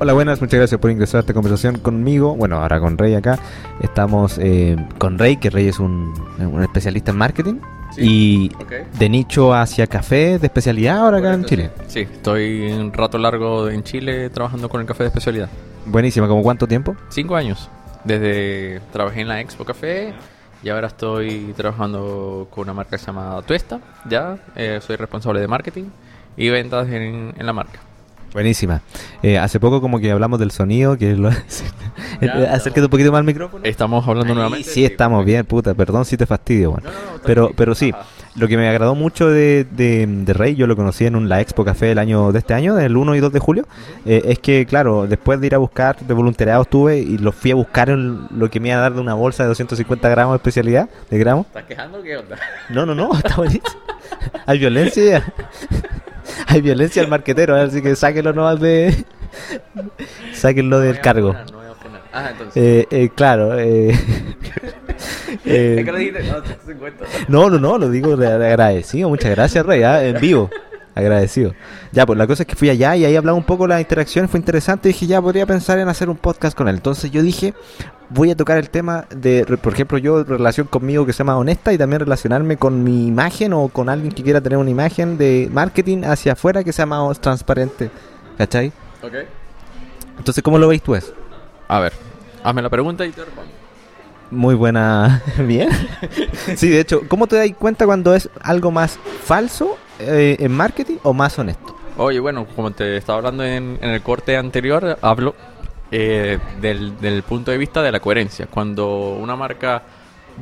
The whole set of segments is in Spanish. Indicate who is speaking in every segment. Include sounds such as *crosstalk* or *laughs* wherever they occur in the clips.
Speaker 1: Hola, buenas, muchas gracias por ingresar a esta conversación conmigo. Bueno, ahora con Rey acá. Estamos eh, con Rey, que Rey es un, un especialista en marketing. Y
Speaker 2: Ok.
Speaker 1: de nicho hacia café de especialidad ahora acá en Chile.
Speaker 2: Sí, Sí, estoy un rato largo en Chile trabajando con el café de especialidad.
Speaker 1: Buenísima, ¿como cuánto tiempo?
Speaker 2: Cinco años. Desde trabajé en la Expo Café y ahora estoy trabajando con una marca que se llama Tuesta. Ya, eh, soy responsable de marketing y ventas en, en la marca.
Speaker 1: Buenísima. Eh, hace poco como que hablamos del sonido, que lo... *laughs*
Speaker 2: Ya,
Speaker 1: acércate un poquito más al micrófono.
Speaker 2: Estamos hablando
Speaker 1: Ahí
Speaker 2: nuevamente.
Speaker 1: sí estamos bien, puta, perdón si te fastidio, bueno.
Speaker 2: No, no,
Speaker 1: Pero, pero sí,
Speaker 2: Ajá.
Speaker 1: lo que me agradó mucho de, de, de Rey, yo lo conocí en un, la Expo Café el año de este año, del 1 y 2 de julio, eh, es que, claro, después de ir a buscar, de voluntariado estuve y lo fui a buscar en lo que me iba a dar de una bolsa de 250 gramos de especialidad, de gramos.
Speaker 2: ¿Estás quejando qué onda?
Speaker 1: No, no, no, *laughs* está buenísimo. Hay violencia. *laughs* *laughs* Hay violencia al marquetero, así que sáquenlo nomás de... *laughs* Sáquenlo del cargo.
Speaker 2: No voy a opinar. Ah, entonces.
Speaker 1: Eh, eh, claro. Eh, *laughs* eh,
Speaker 2: no, 150.
Speaker 1: no, no, lo digo de- de agradecido. Muchas gracias, Rey, ah, en vivo. Agradecido. Ya, pues la cosa es que fui allá y ahí hablaba un poco la interacción, fue interesante. Y dije, ya podría pensar en hacer un podcast con él. Entonces yo dije, voy a tocar el tema de, por ejemplo, yo, relación conmigo que se llama honesta y también relacionarme con mi imagen o con alguien que quiera tener una imagen de marketing hacia afuera que sea más transparente. ¿Cachai?
Speaker 2: Ok.
Speaker 1: Entonces, ¿cómo lo veis tú eso?
Speaker 2: A ver, hazme la pregunta y te respondo.
Speaker 1: Muy buena. *laughs* Bien. Sí, de hecho, ¿cómo te das cuenta cuando es algo más falso eh, en marketing o más honesto?
Speaker 2: Oye, bueno, como te estaba hablando en, en el corte anterior, hablo eh, del, del punto de vista de la coherencia. Cuando una marca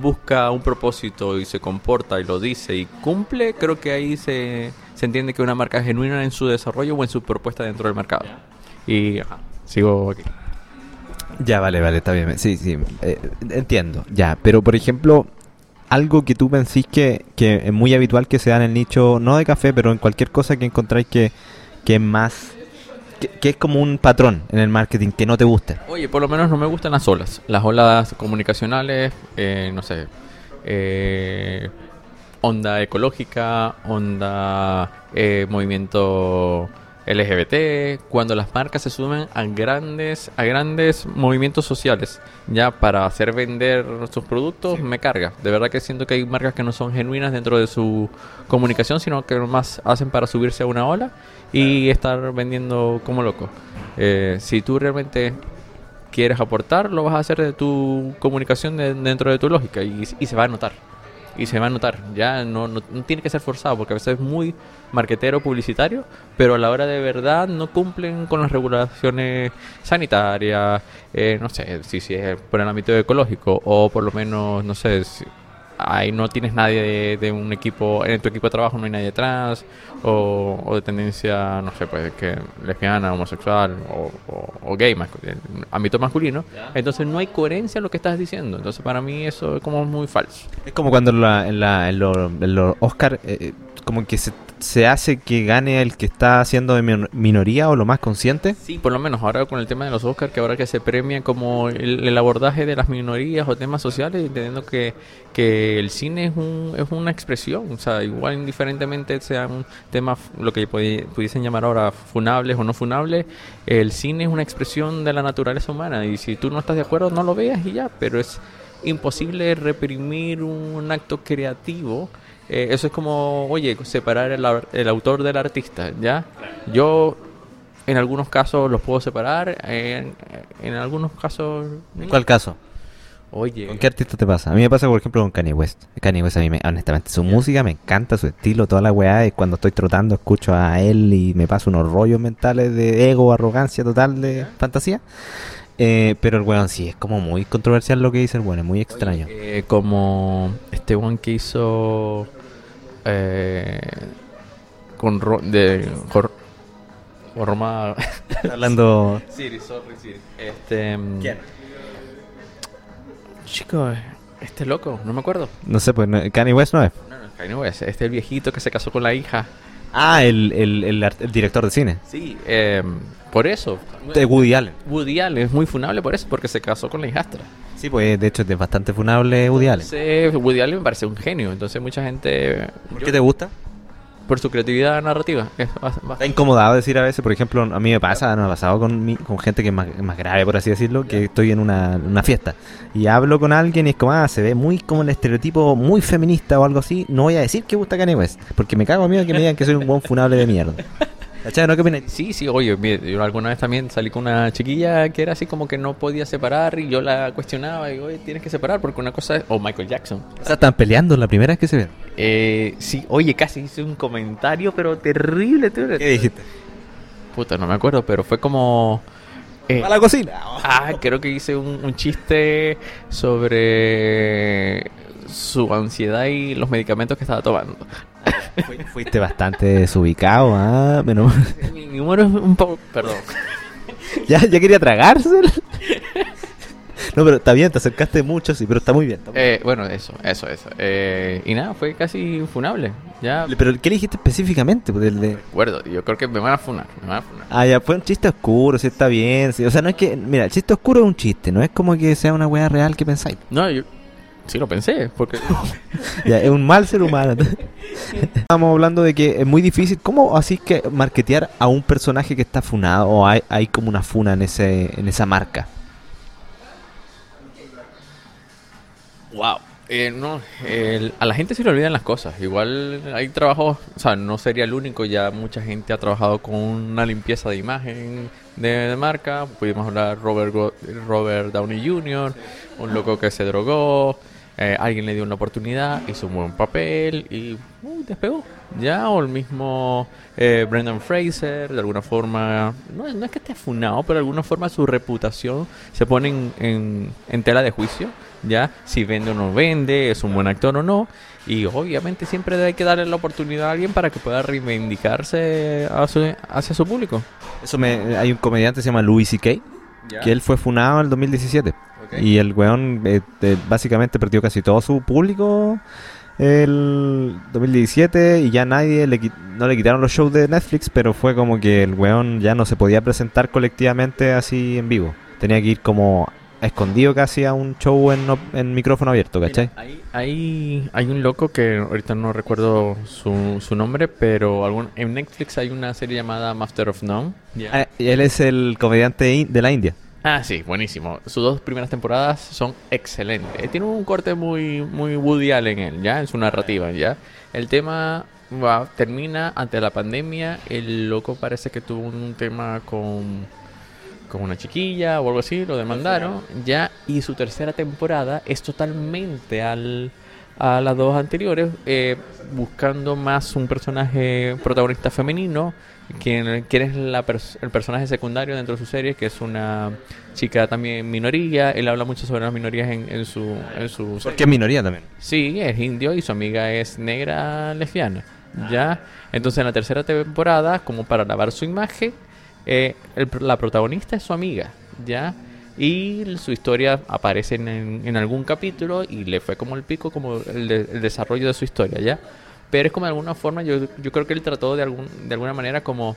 Speaker 2: busca un propósito y se comporta y lo dice y cumple, creo que ahí se, se entiende que una marca es genuina en su desarrollo o en su propuesta dentro del mercado. Y ajá, sigo aquí.
Speaker 1: Ya, vale, vale, está bien. Sí, sí, eh, entiendo. Ya, pero por ejemplo, algo que tú pensís que, que es muy habitual que se da en el nicho, no de café, pero en cualquier cosa que encontráis que, que es más. Que, es como un patrón en el marketing que no te guste.
Speaker 2: Oye, por lo menos no me gustan las olas. Las olas comunicacionales, eh, no sé, eh, onda ecológica, onda eh, movimiento LGBT, cuando las marcas se sumen a grandes, a grandes movimientos sociales, ya para hacer vender sus productos, me carga. De verdad que siento que hay marcas que no son genuinas dentro de su comunicación, sino que más hacen para subirse a una ola y estar vendiendo como loco. Eh, si tú realmente quieres aportar, lo vas a hacer de tu comunicación de- dentro de tu lógica y, y se va a notar. Y se va a notar. Ya no, no, tiene que ser forzado porque a veces es muy marquetero publicitario, pero a la hora de verdad no cumplen con las regulaciones sanitarias, eh, no sé, si, si es por el ámbito ecológico o por lo menos, no sé, si ahí no tienes nadie de, de un equipo, en tu equipo de trabajo no hay nadie trans o, o de tendencia, no sé, pues que lesbiana, homosexual o, o- o gay, ámbito masculino, entonces no hay coherencia en lo que estás diciendo, entonces para mí eso es como muy falso.
Speaker 1: Es como cuando en, la, en, la, en los en los Oscar, eh, como que se, se hace que gane el que está siendo de min- minoría o lo más consciente.
Speaker 2: Sí, por lo menos ahora con el tema de los Oscars, que ahora que se premia como el, el abordaje de las minorías o temas sociales, entendiendo que, que el cine es, un, es una expresión, o sea, igual indiferentemente sea un tema, lo que pudi- pudiesen llamar ahora funables o no funables, el cine es una expresión de la naturaleza humana y si tú no estás de acuerdo no lo veas y ya, pero es imposible reprimir un acto creativo. Eh, eso es como, oye, separar el, el autor del artista, ¿ya? Yo en algunos casos los puedo separar, en, en algunos casos...
Speaker 1: ¿En cuál caso?
Speaker 2: Oye,
Speaker 1: ¿Con qué artista te pasa? A mí me pasa, por ejemplo, con Kanye West. Kanye West, a mí, me, honestamente, su música me encanta, su estilo, toda la weá. Y cuando estoy trotando, escucho a él y me paso unos rollos mentales de ego, arrogancia total, de fantasía. Eh, pero el weón sí, es como muy controversial lo que dice el weón, es muy extraño.
Speaker 2: eh, como este one que hizo eh, con ro- de
Speaker 1: Está hablando.
Speaker 2: Siri, sorry Siri. Este mm, Chico, este loco, no me acuerdo.
Speaker 1: No sé, pues no- Kanye West no es.
Speaker 2: No, no, Kanye West, este el viejito que se casó con la hija.
Speaker 1: Ah, el, el, el director de cine.
Speaker 2: Sí, eh, por eso.
Speaker 1: De Woody Allen.
Speaker 2: Woody Allen es muy funable por eso, porque se casó con la hijastra.
Speaker 1: Sí, pues de hecho es bastante funable Woody Allen.
Speaker 2: Entonces, Woody Allen me parece un genio. Entonces, mucha gente.
Speaker 1: ¿Por qué te gusta?
Speaker 2: por su creatividad narrativa. Es
Speaker 1: Está incomodado decir a veces, por ejemplo, a mí me pasa, me ha pasado con, mi- con gente que es más, más grave, por así decirlo, que estoy en una, una fiesta y hablo con alguien y es como, ah, se ve muy como el estereotipo muy feminista o algo así. No voy a decir que gusta Kanye West, porque me cago a miedo que me digan que soy un buen funable de mierda. ¿Cachai? ¿No? ¿Qué opinas?
Speaker 2: Sí, sí, oye, mire, yo alguna vez también salí con una chiquilla que era así como que no podía separar y yo la cuestionaba y, oye, tienes que separar porque una cosa es... O Michael Jackson.
Speaker 1: O sea, están peleando la primera vez que se ven.
Speaker 2: Eh, sí, oye, casi hice un comentario, pero terrible. terrible.
Speaker 1: ¿Qué dijiste?
Speaker 2: Puta, no me acuerdo, pero fue como... eh,
Speaker 1: A la cocina.
Speaker 2: ah, creo que hice un, un chiste sobre su ansiedad y los medicamentos que estaba tomando.
Speaker 1: Fui- Fuiste bastante desubicado, ah, menos-
Speaker 2: Mi, mi humor es un poco... Perdón. *laughs*
Speaker 1: ya, ya quería tragárselo. No, pero está bien, te acercaste mucho, sí, pero está muy bien. está muy
Speaker 2: Eh, bueno, eso, eso, eso. Eh, y nada, fue casi funable. Ya.
Speaker 1: Pero ¿qué le dijiste específicamente? Pues, del de-
Speaker 2: recuerdo, yo creo que me van a funar, me van a funar.
Speaker 1: Ah, ya, fue un chiste oscuro, sí, está bien. sí. O sea, no es que, mira, el chiste oscuro es un chiste, no es como que sea una weá real que pensáis.
Speaker 2: No, yo sí lo pensé, porque *laughs*
Speaker 1: Ya, es un mal ser humano. *laughs* *laughs* Estamos hablando de que es muy difícil. ¿Cómo así que marketear a un personaje que está funado o hay, hay como una funa en ese en esa marca?
Speaker 2: Wow. Eh, no, el- a la gente se le olvidan las cosas. Igual hay trabajos, o sea, no sería el único. Ya mucha gente ha trabajado con una limpieza de imagen de, de marca. Pudimos hablar Robert Robert Downey Jr., un loco que se drogó. Eh, alguien le dio una oportunidad, hizo un buen papel y uh, despegó. Ya, o el mismo eh, Brendan Fraser, de alguna forma, no, no es que esté afunado, pero de alguna forma su reputación se pone en, en- en tela de juicio ya si vende o no vende, es un buen actor o no. Y obviamente siempre hay que darle la oportunidad a alguien para que pueda reivindicarse a su- hacia su público.
Speaker 1: Eso me, hay un comediante que se llama Louis C.K. que él fue funado en el 2017. Y el weón eh, eh, básicamente perdió casi todo su público el 2017 y ya nadie le, no le quitaron los shows de Netflix, pero fue como que el weón ya no se podía presentar colectivamente así en vivo. Tenía que ir como escondido casi a un show en, en micrófono abierto, ¿cachai?
Speaker 2: Mira, hay, hay, hay un loco que ahorita no recuerdo su, su nombre, pero algún, en Netflix hay una serie llamada Master of None.
Speaker 1: Ah, y él es el comediante de la India.
Speaker 2: Ah, sí, buenísimo. Sus dos primeras temporadas son excelentes. Eh, Tiene un corte muy, muy Woody en él, ¿ya? En su narrativa, ¿ya? El tema va- termina ante la pandemia. El loco parece que tuvo un tema con, con una chiquilla o algo así, lo demandaron, ¿ya? Y su tercera temporada es totalmente al, a las dos anteriores, eh, buscando más un personaje protagonista femenino, quien, quien es la pers- el personaje secundario dentro de su serie, que es una chica también minoría. Él habla mucho sobre las minorías en, en su, en su serie.
Speaker 1: Porque es minoría también.
Speaker 2: Sí, es indio y su amiga es negra lesbiana. ¿Ya? Entonces en la tercera temporada, como para lavar su imagen, eh, el la protagonista es su amiga. ¿Ya? Y su historia aparece en, en- en algún capítulo y le fue como el pico, como el, de- el desarrollo de su historia, ¿ya? Pero es como de alguna forma, yo, yo creo que él trató de, algún, de alguna manera como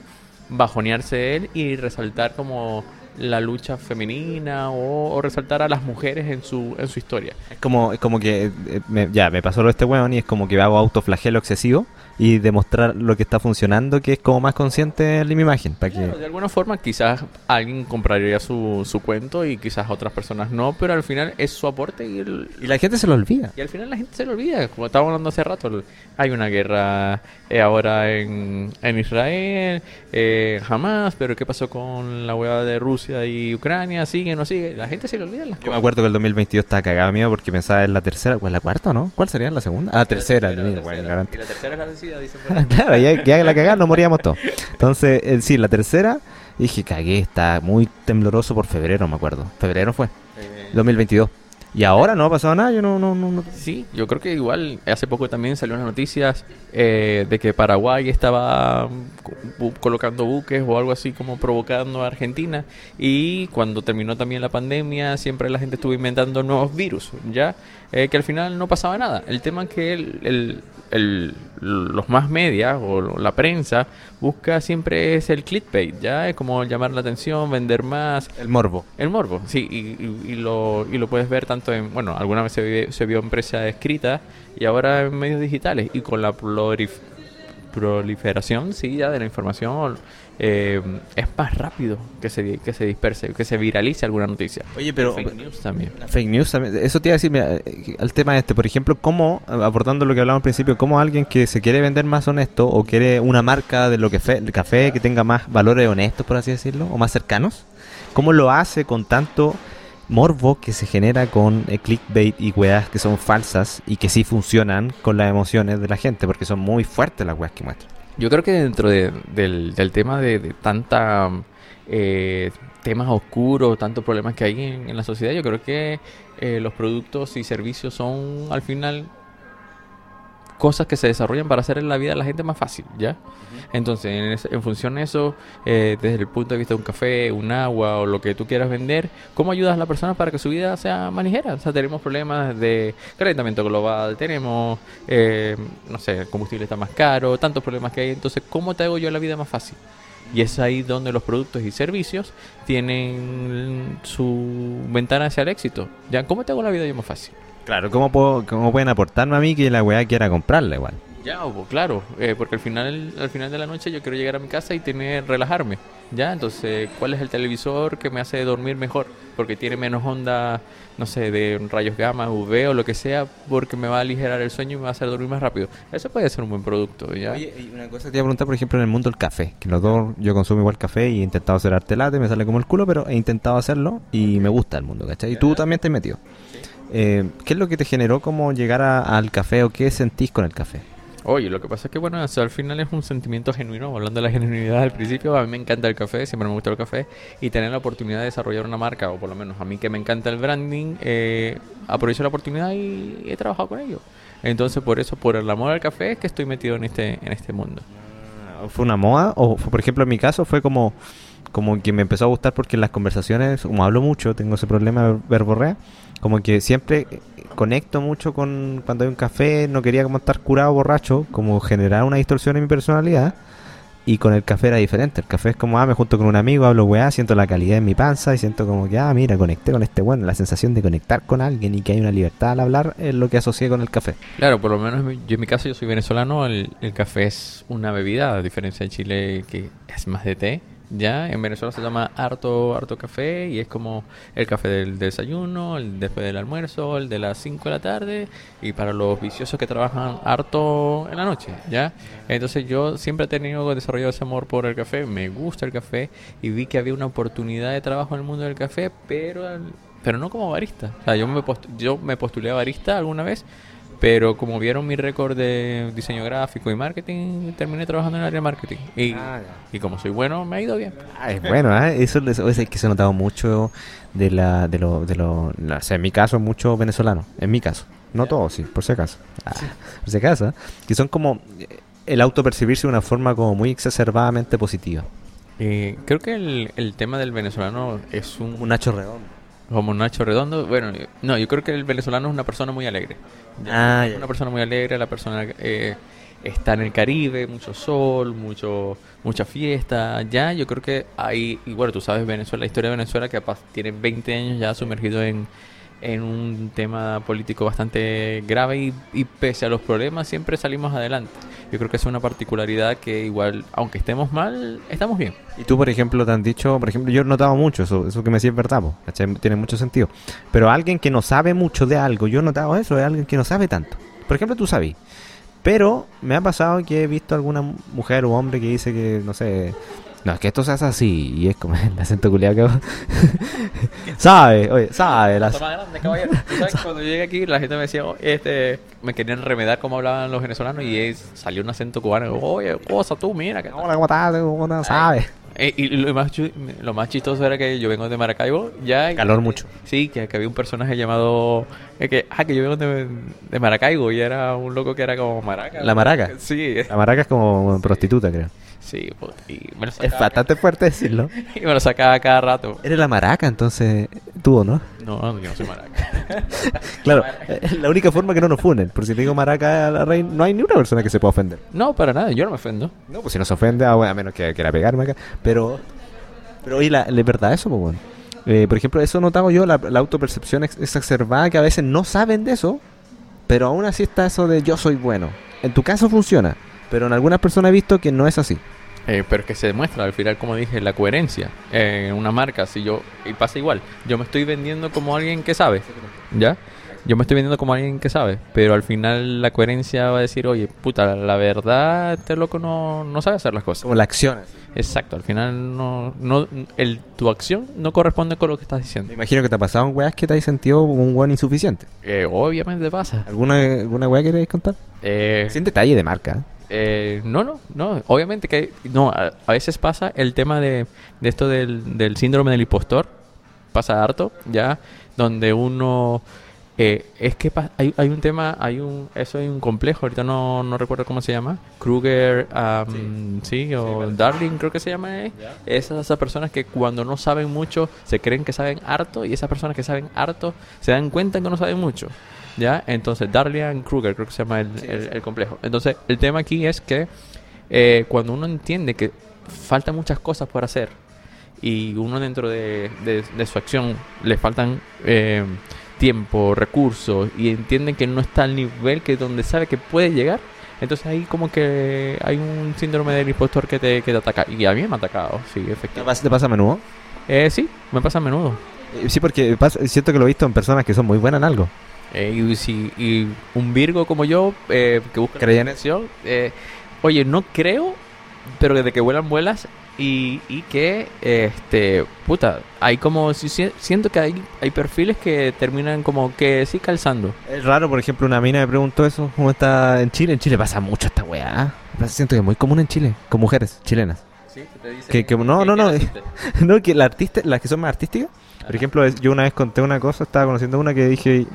Speaker 2: bajonearse él y resaltar como la lucha femenina o, o resaltar a las mujeres en su, en su historia.
Speaker 1: Es como, es como que eh, me- ya me pasó lo de este weón y es como que hago autoflagelo excesivo y demostrar lo que está funcionando, que es como más consciente en mi imagen. Para que...
Speaker 2: Claro, de alguna forma quizás alguien compraría su, su cuento y quizás otras personas no, pero al final es su aporte y, el-
Speaker 1: Y la gente se lo olvida.
Speaker 2: y al final la gente se lo olvida. Como estábamos hablando hace rato, hay una guerra eh, ahora en, en Israel, eh, jamás, pero ¿qué pasó con la hueá de Rusia y Ucrania? ¿Sigue no sigue? La gente se le olvida las
Speaker 1: Yo me
Speaker 2: cosas.
Speaker 1: acuerdo que el 2022 estaba cagado mío porque pensaba en la tercera, ¿cuál la cuarta no? ¿Cuál sería la segunda? Ah, la tercera.
Speaker 2: La tercera.
Speaker 1: bueno,
Speaker 2: la tercera es la vencida, dicen por ahí. *laughs*
Speaker 1: claro, ya, ya la cagada nos moríamos todos. Entonces, eh, sí, la tercera, dije, cagué, está muy tembloroso por febrero, me acuerdo. Febrero fue,
Speaker 2: Eh,
Speaker 1: 2022. Y ahora no ha pasado nada, yo no, no, no, no-
Speaker 2: Sí, yo creo que igual hace poco también salió las noticias eh, de que Paraguay estaba mm, colocando buques o algo así como provocando a Argentina. Y cuando terminó también la pandemia siempre la gente estuvo inventando nuevos virus, ya Eh, que al final no pasaba nada. El tema es que el, el- el- los más medias o la prensa busca siempre es el clickbait, ya es como llamar la atención, vender más,
Speaker 1: El morbo.
Speaker 2: el morbo, sí, y, y- y lo, y lo puedes ver tanto en, bueno, alguna vez se, vi- se vio en prensa escrita y ahora en medios digitales y con la prolif- proliferación, sí, ya de la información eh, es más rápido que se, que se disperse, que se viralice alguna noticia.
Speaker 1: Oye, pero...
Speaker 2: Fake news también.
Speaker 1: Fake news también. Eso te iba a decir, mira, eh, al tema este, por ejemplo, cómo, abordando lo que hablamos al principio, cómo alguien que se quiere vender más honesto o quiere una marca de lo que fe, de café que tenga más valores honestos, por así decirlo, o más cercanos, cómo lo hace con tanto morbo que se genera con el clickbait y weas que son falsas y que sí funcionan con las emociones de la gente, porque son muy fuertes las weas que muestran.
Speaker 2: Yo creo que dentro de- del, del tema de, de tanta eh, temas oscuros, tantos problemas que hay en, en la sociedad, yo creo que eh, los productos y servicios son al final cosas que se desarrollan para hacer la vida de la gente más fácil, ¿ya? Entonces, en, es- en función de eso, eh, desde el punto de vista de un café, un agua o lo que tú quieras vender, ¿cómo ayudas a la persona para que su vida sea más ligera? O sea, tenemos problemas de calentamiento global, tenemos, eh, no sé, el combustible está más caro, tantos problemas que hay. Entonces, ¿cómo te hago yo la vida más fácil? Y es ahí donde los productos y servicios tienen su ventana hacia el éxito. ¿Ya? ¿Cómo te hago la vida yo más fácil?
Speaker 1: Claro, ¿cómo, puedo, cómo pueden aportarme a mí que la wea quiera comprarla igual?
Speaker 2: Ya, o- claro, eh, porque al final, al final de la noche yo quiero llegar a mi casa y tener, relajarme, ¿ya? Entonces, ¿cuál es el televisor que me hace dormir mejor? Porque tiene menos onda, no sé, de rayos gamma, UV o lo que sea, porque me va a aligerar el sueño y me va a hacer dormir más rápido. Eso puede ser un buen producto, ¿ya?
Speaker 1: Oye, y una cosa que te iba a preguntar, por ejemplo, en el mundo del café, que los dos, yo consumo igual café y he intentado hacer arte latte, me sale como el culo, pero he intentado hacerlo y me gusta el mundo, ¿cachai? Y tú también te has metido. Eh, ¿Qué es lo que te generó como llegar a- al café o qué sentís con el café?
Speaker 2: Oye, lo que pasa es que, bueno, eso al final es un sentimiento genuino. Hablando de la *laughs* genuinidad al principio, a mí me encanta el café, siempre me gusta el café. Y tener la oportunidad de desarrollar una marca, o por lo menos a mí que me encanta el branding, eh, aprovecho la oportunidad y he trabajado con ello. Entonces, por eso, por el amor al café, es que estoy metido en este, en este mundo.
Speaker 1: ¿Fue una moda? O, fue, por ejemplo, en mi caso fue como, como que me empezó a gustar porque en las conversaciones, como hablo mucho, tengo ese problema de verborrea, como que siempre conecto mucho con cuando hay un café, no quería como estar curado borracho, como generar una distorsión en mi personalidad. Y con el café era diferente. El café es como, ah, me junto con un amigo, hablo weá, siento la calidad en mi panza y siento como que, ah, mira, conecté con este bueno. La sensación de conectar con alguien y que hay una libertad al hablar es lo que asocié con el café.
Speaker 2: Claro, por lo menos yo en mi caso, yo soy venezolano, el, el café es una bebida, a diferencia de Chile que es más de té. Ya, en Venezuela se llama harto, harto café y es como el café del desayuno, el después del almuerzo, el de las 5 de la tarde y para los viciosos que trabajan harto en la noche, ¿ya? Entonces yo siempre he tenido desarrollado ese amor por el café, me gusta el café y vi que había una oportunidad de trabajo en el mundo del café, pero pero no como barista. O sea, yo me, post- yo me postulé a barista alguna vez, pero como vieron mi récord de diseño gráfico y marketing, terminé trabajando en el área de marketing. Y,
Speaker 1: Ah,
Speaker 2: y como soy bueno, me ha ido bien.
Speaker 1: Ah, es bueno, ¿eh? Eso, eso es que se ha notado mucho de la, de lo, de lo, la- o sea, en mi caso, mucho venezolano, en mi caso. No todos, sí, por si acaso. Ah, *laughs* por si acaso. Que son como eh, el autopercibirse de una forma como muy exacerbadamente positiva.
Speaker 2: Eh, creo que el, el tema del venezolano es un,
Speaker 1: Un Nacho Redondo.
Speaker 2: Como Nacho Redondo. Bueno, no, yo creo que el venezolano es una persona muy alegre.
Speaker 1: Ah,
Speaker 2: Es una persona muy alegre, la persona eh, está en el Caribe, mucho sol, mucho mucha fiesta. Ya, yo creo que hay, y bueno, tú sabes Venezuela, la historia de Venezuela que tiene 20 años ya sumergido en, en un tema político bastante grave y, y pese a los problemas siempre salimos adelante. Yo creo que es una particularidad que igual, aunque estemos mal, estamos bien.
Speaker 1: Y tú, por ejemplo, te han dicho, por ejemplo, yo he notado mucho eso, eso que me decís es verdad, tiene mucho sentido. Pero alguien que no sabe mucho de algo, yo he notado eso, es alguien que no sabe tanto. Por ejemplo, tú sabes. Pero me ha pasado que he visto alguna mujer o hombre que dice que, no sé, no, es que esto se hace así, y es como *laughs* el acento culiado que hago. *laughs* sabe, oye, sabe. las-
Speaker 2: más grande, caballero. Tú sabes *laughs* cuando llegué aquí, la gente me decía, "Oh, este, me querían remedar como hablaban los venezolanos y es- salió un acento cubano. Oye, cosa tú, mira. Que
Speaker 1: Hola, ¿cómo estás? ¿Cómo estás? Sabe.
Speaker 2: Eh, y lo más, lo más chistoso era que yo vengo de Maracaibo, ya.
Speaker 1: Calor mucho.
Speaker 2: Sí, que, que había un personaje llamado. eh, que, ah, que yo vengo de, de Maracaibo y era un loco que era como Maraca.
Speaker 1: ¿La Maraca?
Speaker 2: Sí,
Speaker 1: La maraca es como prostituta, creo.
Speaker 2: Sí. pues, Y me lo
Speaker 1: Es bastante fuerte decirlo. *laughs*
Speaker 2: y me lo sacaba cada rato.
Speaker 1: Eres la maraca, entonces, tú, ¿no?
Speaker 2: No, yo no soy Maraca. *laughs*
Speaker 1: Claro, es la única forma que no nos funen. Por si te digo maraca a la reina, no hay ni una persona que se pueda ofender.
Speaker 2: no, para nada, yo no me ofendo.
Speaker 1: No, pues si no se ofende, ah, bueno, a menos que quiera pegarme acá. Pero, pero oye, la, la verdad eso, pues bueno. Eh, por ejemplo, eso he notado yo, la, la autopercepción ex- exacerbada, que a veces no saben de eso, pero aún así está eso de yo soy bueno. En tu caso funciona, Pero en algunas personas he visto que no es así.
Speaker 2: Eh, pero es que se demuestra al final, como dije, la coherencia. en una marca, si yo. Y pasa igual. Yo me estoy vendiendo como alguien que sabe. ¿Ya? Yo me estoy vendiendo como alguien que sabe. Pero al final la coherencia va a decir, oye, puta, la verdad, este loco no, no sabe hacer las cosas.
Speaker 1: Como la acción.
Speaker 2: Exacto, al final no, no el, tu acción no corresponde con lo que estás diciendo.
Speaker 1: Me imagino que te ha pasado un weas que te has sentido un weón insuficiente.
Speaker 2: Eh, obviamente pasa.
Speaker 1: ¿Alguna, alguna wea queréis contar?
Speaker 2: Eh,
Speaker 1: Sin detalle de marca.
Speaker 2: Eh, no, no, no. Obviamente que no. A, a veces pasa el tema de, de esto del, del síndrome del impostor. Pasa harto, ya. Donde uno. eh, es que hay, hay un tema, hay un, eso hay un complejo, ahorita no, no recuerdo cómo se llama, Kruger, am, sí, o Darling creo que se llama, eh. esas, esas personas que cuando no saben mucho se creen que saben harto y esas personas que saben harto se dan cuenta que no saben mucho, ¿ya? Entonces Darling Kruger creo que se llama el, el- el complejo. Entonces el tema aquí es que eh, cuando uno entiende que faltan muchas cosas por hacer y uno dentro de, de- de su acción le faltan eh, tiempo, recursos y entienden que no está al nivel que donde sabe que puede llegar, entonces ahí como que hay un síndrome del impostor que te, que te ataca. Y a mí me ha atacado, sí,
Speaker 1: ¿Te
Speaker 2: efectivamente.
Speaker 1: te pasa a menudo?
Speaker 2: Eh, sí, me pasa a menudo.
Speaker 1: Eh, Sí, porque pasa- siento que lo he visto en personas que son muy buenas en algo.
Speaker 2: Eh, y, si, y un Virgo como yo, eh, que busca
Speaker 1: ¿Creía en
Speaker 2: perfección, eh, oye, no creo, pero desde que vuelan, vuelas. Y, y que, este, puta, hay como, si- si- siento que hay, hay perfiles que terminan como que sí calzando.
Speaker 1: Es raro, por ejemplo, una mina me preguntó eso, ¿cómo está en Chile? En Chile pasa mucho esta weá. Siento que es muy común en Chile, con mujeres chilenas. Que- que- no, no, no, *laughs* no, que la artista, las que son más artísticas. Por ejemplo, yo una vez conté una cosa, estaba conociendo una que dije,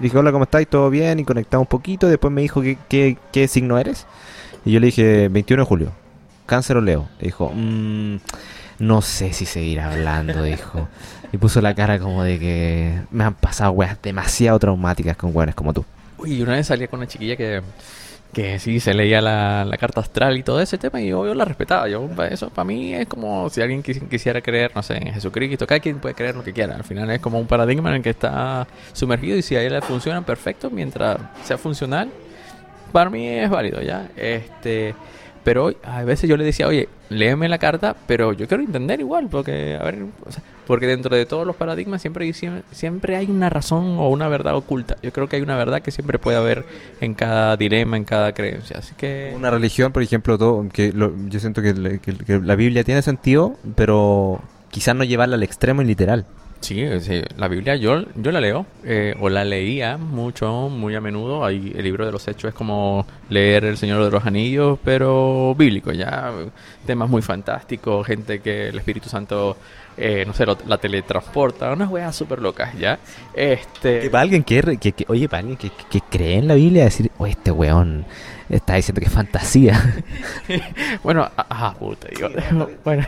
Speaker 1: dije, hola, ¿cómo estás? ¿Todo bien? Y conectamos un poquito. Después me dijo, ¿qué, qué, qué signo eres? Y yo le dije, 21 de julio, cáncer o Leo. Y dijo, "Mm, no sé si seguir hablando, *laughs* dijo. Y puso la cara como de que me han pasado weas demasiado traumáticas con weones como tú.
Speaker 2: Uy, una vez salía con una chiquilla que, que sí se leía la, carta astral y todo ese tema y yo, la respetaba. Yo, eso para mí es como si alguien quis- quisiera creer, no sé, en Jesucristo. Cada quien puede creer lo que quiera. Al final es como un paradigma en el que está sumergido y si a él le funciona, perfecto. Mientras sea funcional, para mí es válido, ¿ya? Este... Pero a veces yo le decía, oye, léeme la carta, pero yo quiero entender igual, porque, a ver, o sea, porque dentro de todos los paradigmas siempre hay, siempre, hay una razón o una verdad oculta. Yo creo que hay una verdad que siempre puede haber en cada dilema, en cada creencia. Así que...
Speaker 1: Una religión, por ejemplo, todo, que lo- yo siento que- que la Biblia tiene sentido, pero quizás no llevarla al extremo y literal.
Speaker 2: Sí, sí, la Biblia yo, yo la leo, eh, o la leía mucho, muy a menudo. Ahí el libro de los hechos es como leer El Señor de los Anillos, pero bíblico, ya. Temas muy fantásticos, gente que el Espíritu Santo, eh, no sé, lo- la teletransporta, unas weas súper locas, ya. Este.
Speaker 1: Que para alguien que, que- que- oye, para alguien que, que cree en la Biblia, decir, oye, este weón está diciendo que es fantasía. *laughs*
Speaker 2: Bueno, a- ajá, puta, digo. *laughs* bueno,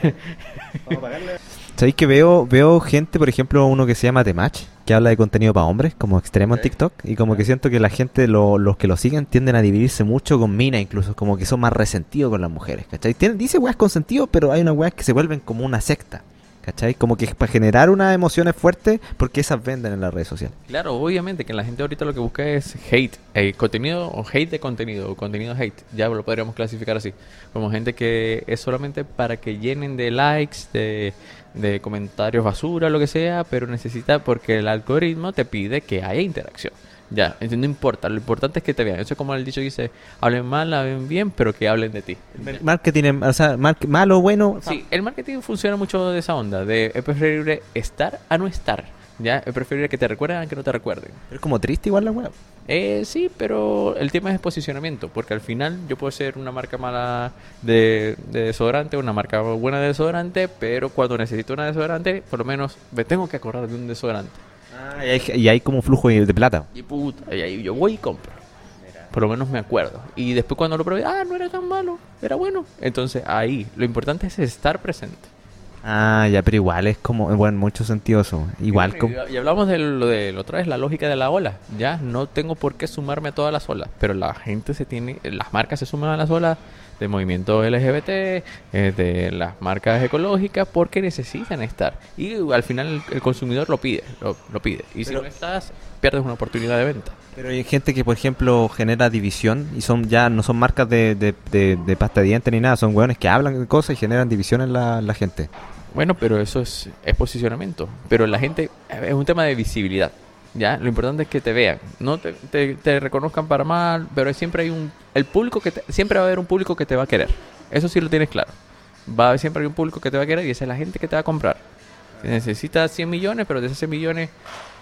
Speaker 1: ¿Sabéis que veo, veo gente, por ejemplo, uno que se llama The Match, que habla de contenido para hombres, como extremo en TikTok, y como que siento que la gente, lo- los que lo siguen, tienden a dividirse mucho con Mina, incluso, como que son más resentidos con las mujeres, ¿cachai? Tienen- dice weas con sentido, pero hay unas weas que se vuelven como una secta, ¿cachai? Como que para generar unas emociones fuertes, porque esas venden en las redes sociales.
Speaker 2: Claro, obviamente que la gente ahorita lo que busca es hate, eh, contenido o hate de contenido, o contenido hate, ya lo podríamos clasificar así, como gente que es solamente para que llenen de likes, de comentarios basura, lo que sea, pero necesita porque el algoritmo te pide que haya interacción. Ya, entonces no importa, lo importante es que te vean. Eso es como el dicho que dice, hablen mal, hablen bien, pero que hablen de ti.
Speaker 1: Marketing, o sea, mar- malo, bueno,
Speaker 2: Sí, el marketing funciona mucho de esa onda, de es preferible estar a no estar. Ya, es preferible que te recuerden a que no te recuerden.
Speaker 1: es como triste igual la wea.
Speaker 2: Eh, sí, pero el tema es posicionamiento, porque al final yo puedo ser una marca mala de, de desodorante, una marca buena de desodorante, pero cuando necesito una desodorante, por lo menos me tengo que acordar de un desodorante.
Speaker 1: Ah, y, hay, y hay como flujo de plata.
Speaker 2: Y puta, y ahí yo voy y compro. Por lo menos me acuerdo. Y después cuando lo probé, ah, no era tan malo, era bueno. Entonces ahí, lo importante es estar presente.
Speaker 1: Ah, ya, pero igual es como, bueno, en muchos sentidos eso. Igual
Speaker 2: Y-
Speaker 1: como...
Speaker 2: Y, hablamos de lo de la otra vez, la lógica de la ola. Ya no tengo por qué sumarme a todas las olas, pero la gente se tiene, las marcas se suman a las olas del movimiento LGBT, eh, de las marcas ecológicas, porque necesitan estar. Y al final el, el consumidor lo pide, lo, lo pide. Y si no estás, pierdes una oportunidad de venta.
Speaker 1: Pero hay gente que, por ejemplo, genera división y son ya no son marcas de, de, de, de pasta de dientes ni nada, son hueones que hablan de cosas y generan división en la, la gente.
Speaker 2: Bueno, pero eso es, es posicionamiento. Pero la gente es un tema de visibilidad. Ya, lo importante es que te vean, no te, te- reconozcan para mal, pero siempre hay un el público que te- siempre va a haber un público que te va a querer. Eso sí lo tienes claro. Va a haber siempre hay un público que te va a querer y esa es la gente que te va a comprar. Necesitas 100 millones, pero de esos 100 millones,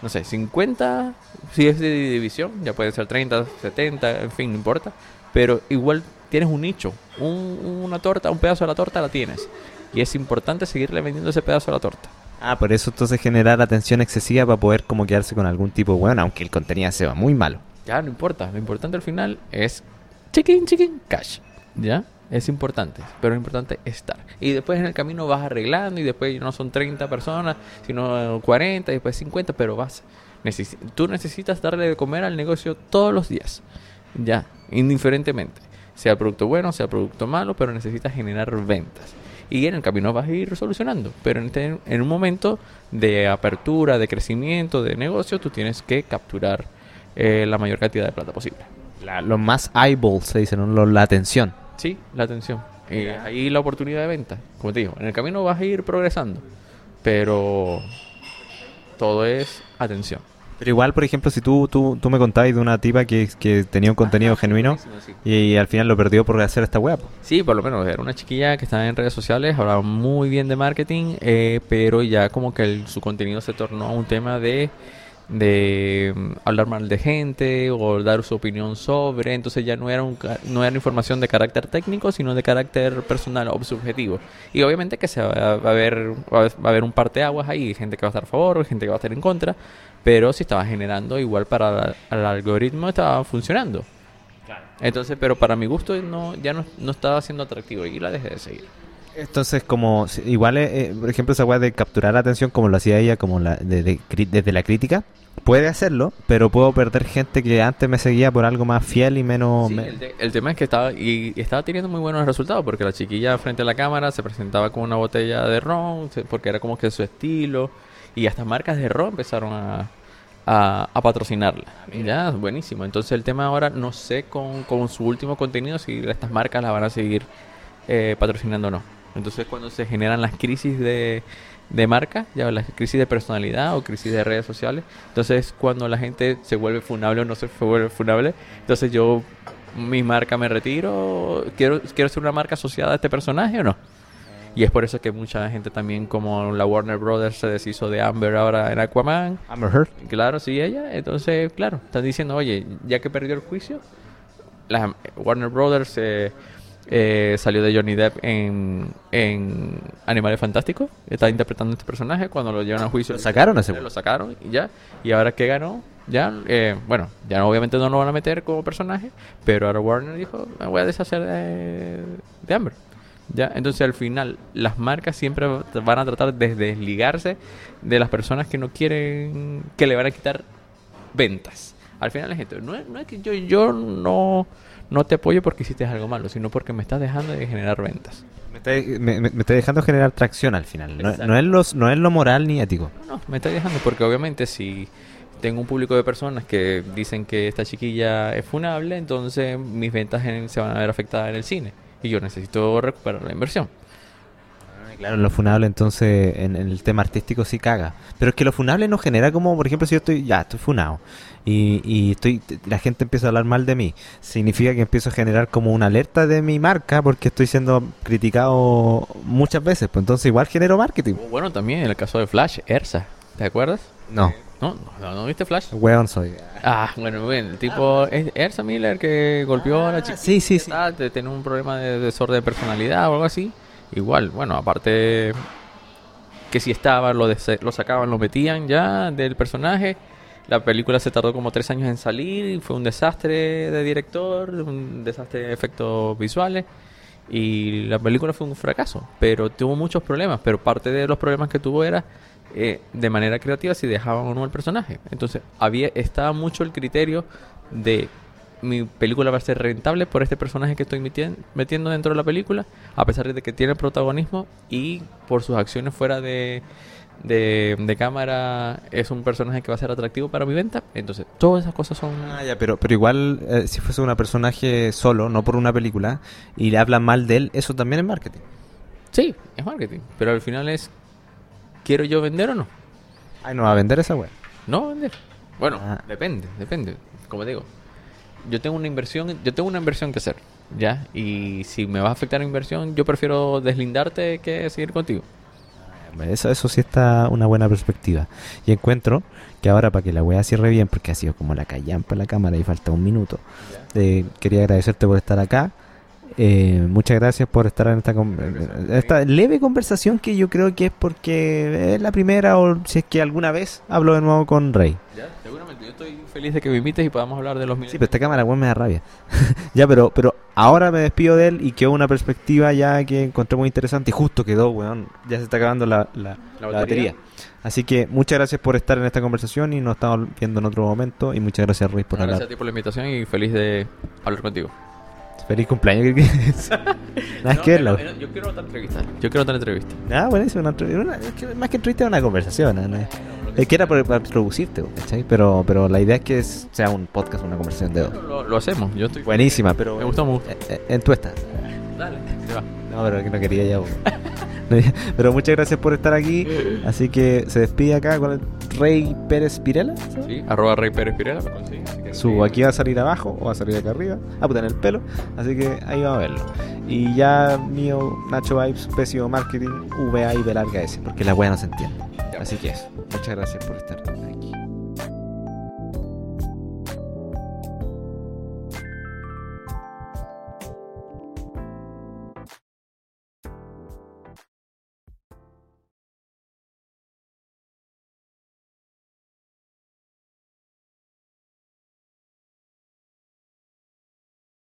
Speaker 2: no sé, 50, si es de división, ya pueden ser 30, 70, en fin, no importa. Pero igual tienes un nicho, un- una torta, un pedazo de la torta la tienes. Y es importante seguirle vendiendo ese pedazo de la torta.
Speaker 1: Ah, por eso entonces generar atención excesiva para poder como quedarse con algún tipo hueón, aunque el contenido sea muy malo.
Speaker 2: Ya, no importa. Lo importante al final es chicken, chicken, cash. ¿Ya? Es importante, pero lo importante es estar. Y después en el camino vas arreglando y después no son 30 personas, sino 40 y después 50, pero vas. tú necesitas darle de comer al negocio todos los días. Ya, indiferentemente. Sea producto bueno, sea producto malo, pero necesitas generar ventas. Y en el camino vas a ir solucionando. Pero en, este- en un momento de apertura, de crecimiento, de negocio, tú tienes que capturar eh, la mayor cantidad de plata posible.
Speaker 1: La- los más eyeballs se dicen, ¿no? Lo- la atención.
Speaker 2: Sí, la atención. Y ahí la oportunidad de venta. Como te digo, en el camino vas a ir progresando. Pero todo es atención.
Speaker 1: Pero igual, por ejemplo, si tú, tú, tú me contabas de una tipa que, que tenía un contenido genuino y, al final lo perdió por hacer esta web.
Speaker 2: Sí, por lo menos era una chiquilla que estaba en redes sociales, hablaba muy bien de marketing, eh, pero ya como que el- su contenido se tornó un tema de, de mm, hablar mal de gente o dar su opinión sobre, entonces ya no era, un, no era información de carácter técnico, sino de carácter personal o subjetivo. Y obviamente que se va, a haber, va a haber- va a haber un parteaguas ahí, gente que va a estar a favor, gente que va a estar en contra, pero si estaba generando igual para la- el algoritmo estaba funcionando. Entonces, pero para mi gusto no, ya no, no estaba siendo atractivo y la dejé de seguir.
Speaker 1: Entonces, como, igual, eh, eh, por ejemplo, esa weá de capturar la atención como lo hacía ella, como la, de- desde la crítica, puede hacerlo, pero puedo perder gente que antes me seguía por algo más fiel y menos...
Speaker 2: Sí,
Speaker 1: me-
Speaker 2: el, te- el tema es que estaba y, y estaba teniendo muy buenos resultados porque la chiquilla frente a la cámara se presentaba con una botella de ron porque era como que su estilo y hasta marcas de ron empezaron a, a, a patrocinarla. Ya, buenísimo. Entonces el tema ahora no sé con, con su último contenido si estas marcas la van a seguir eh, patrocinando o no. Entonces cuando se generan las crisis de, de marca, ya las crisis de personalidad o crisis de redes sociales, entonces cuando la gente se vuelve funable o no se vuelve funable, entonces yo mi marca me retiro, quiero quiero ser una marca asociada a este personaje o no. Y es por eso que mucha gente también como la Warner Brothers se deshizo de Amber ahora en Aquaman.
Speaker 1: Amber Heard.
Speaker 2: Claro, sí, ella. Entonces, claro, están diciendo, oye, ya que perdió el juicio, la Warner Brothers eh, eh, salió de Johnny Depp en, en Animales Fantásticos. Está interpretando este personaje. Cuando lo llevan a juicio,
Speaker 1: ¿Lo sacaron ese
Speaker 2: Lo sacaron y ya. Y ahora que ganó, ya, eh, bueno, ya obviamente no lo van a meter como personaje, pero ahora Warner dijo, me voy a deshacer de, de Amber. Ya, entonces al final las marcas siempre van a tratar de desligarse de las personas que no quieren, que le van a quitar ventas. Al final la gente, no es, no es que yo, yo no, no te apoyo porque hiciste algo malo, sino porque me estás dejando de generar ventas.
Speaker 1: Me está, me, me- me está dejando generar tracción al final. No, es los, no es lo moral ni ético.
Speaker 2: No, no, me está dejando porque obviamente si tengo un público de personas que dicen que esta chiquilla es funable, entonces mis ventas en- se van a ver afectadas en el cine y yo necesito recuperar la inversión.
Speaker 1: Claro, lo funable entonces en, en el tema artístico sí caga. Pero es que lo funable no genera como, por ejemplo, si yo estoy, ya, estoy funado y, y estoy, la gente empieza a hablar mal de mí, significa que empiezo a generar como una alerta de mi marca porque estoy siendo criticado muchas veces. Pues entonces igual genero marketing.
Speaker 2: O Bueno, también en el caso de Flash, Ersa, ¿te acuerdas?
Speaker 1: No,
Speaker 2: ¿No? ¿No, no viste Flash?
Speaker 1: weón soy.
Speaker 2: Ah, bueno, bien, el tipo es Ersa Miller que golpeó a la chica.
Speaker 1: Sí, sí, sí.
Speaker 2: Ah, tener un problema de desorden de personalidad o algo así. Igual, bueno, aparte que si estaba, lo, lo sacaban, lo metían ya del personaje. La película se tardó como tres años en salir, fue un desastre de director, un desastre de efectos visuales. Y la película fue un fracaso, pero tuvo muchos problemas. Pero parte de los problemas que tuvo era eh, de manera creativa si dejaban o no el personaje. Entonces, había estaba mucho el criterio de mi película va a ser rentable por este personaje que estoy metien- metiendo dentro de la película, a pesar de que tiene protagonismo y por sus acciones fuera de, de, de cámara es un personaje que va a ser atractivo para mi venta. Entonces, todas esas cosas son...
Speaker 1: Ah, ya, pero, pero igual, eh, si fuese un personaje solo, no por una película, y le hablan mal de él, eso también es marketing.
Speaker 2: Sí, es marketing, pero al final es, ¿quiero yo vender o no?
Speaker 1: Ay, no va a vender esa wea.
Speaker 2: No vender. Bueno,
Speaker 1: Ah.
Speaker 2: depende, depende. Como digo, yo tengo una inversión, yo tengo una inversión que hacer, ¿ya? Y si me va a afectar la inversión, yo prefiero deslindarte que seguir contigo.
Speaker 1: Eso, eso sí está una buena perspectiva. Y encuentro que ahora para que la wea cierre bien, porque ha sido como la callampa en la cámara y falta un minuto, eh, quería agradecerte por estar acá. Eh, muchas gracias por estar en esta, esta leve conversación que yo creo que es porque es la primera o si es que alguna vez hablo de nuevo con Rey.
Speaker 2: ¿Ya? Seguramente, yo estoy feliz de que me invites y podamos hablar de los
Speaker 1: Sí, pero esta cámara weón me da rabia. *laughs* ya, pero, pero ahora me despido de él y quedó una perspectiva ya que encontré muy interesante y justo quedó, weón. Ya se está acabando la, la-
Speaker 2: ¿La
Speaker 1: la
Speaker 2: batería?
Speaker 1: batería. Así que muchas gracias por estar en esta conversación y nos estamos viendo en otro momento. Y muchas gracias, Ruiz, por
Speaker 2: Gracias a
Speaker 1: hablar.
Speaker 2: ti por la invitación y feliz de hablar contigo.
Speaker 1: Feliz cumpleaños. *laughs* Nada
Speaker 2: No,
Speaker 1: que
Speaker 2: no,
Speaker 1: verlo.
Speaker 2: no, yo quiero otra entrevista. Yo quiero otra entrevista.
Speaker 1: Ah, bueno, es una, entre- una- es que más que entrevista es una conversación. ¿no? Es- Es que era por- para introducirte, ¿cachai? Pero, pero la idea es que es- sea un podcast, una conversación de dos.
Speaker 2: Lo, lo hacemos. Yo estoy
Speaker 1: Buenísima, pero...
Speaker 2: Me gustó mucho.
Speaker 1: eh, eh, En tu estás.
Speaker 2: Dale, se va.
Speaker 1: No, pero que no quería ya. Pero muchas gracias por estar aquí. Así que se despide acá con el Rey Pérez Pirela.
Speaker 2: Sí, arroba Rey Pérez Pirela, me conseguí.
Speaker 1: Su aquí va a salir abajo o va a salir acá arriba. Ah, puta en el pelo. Así que ahí vamos a verlo. Y ya mío, Nacho Vibes, Pésimo Marketing, VA y B larga S. Porque la wea no se entiende. Así que eso. Muchas gracias por estar aquí.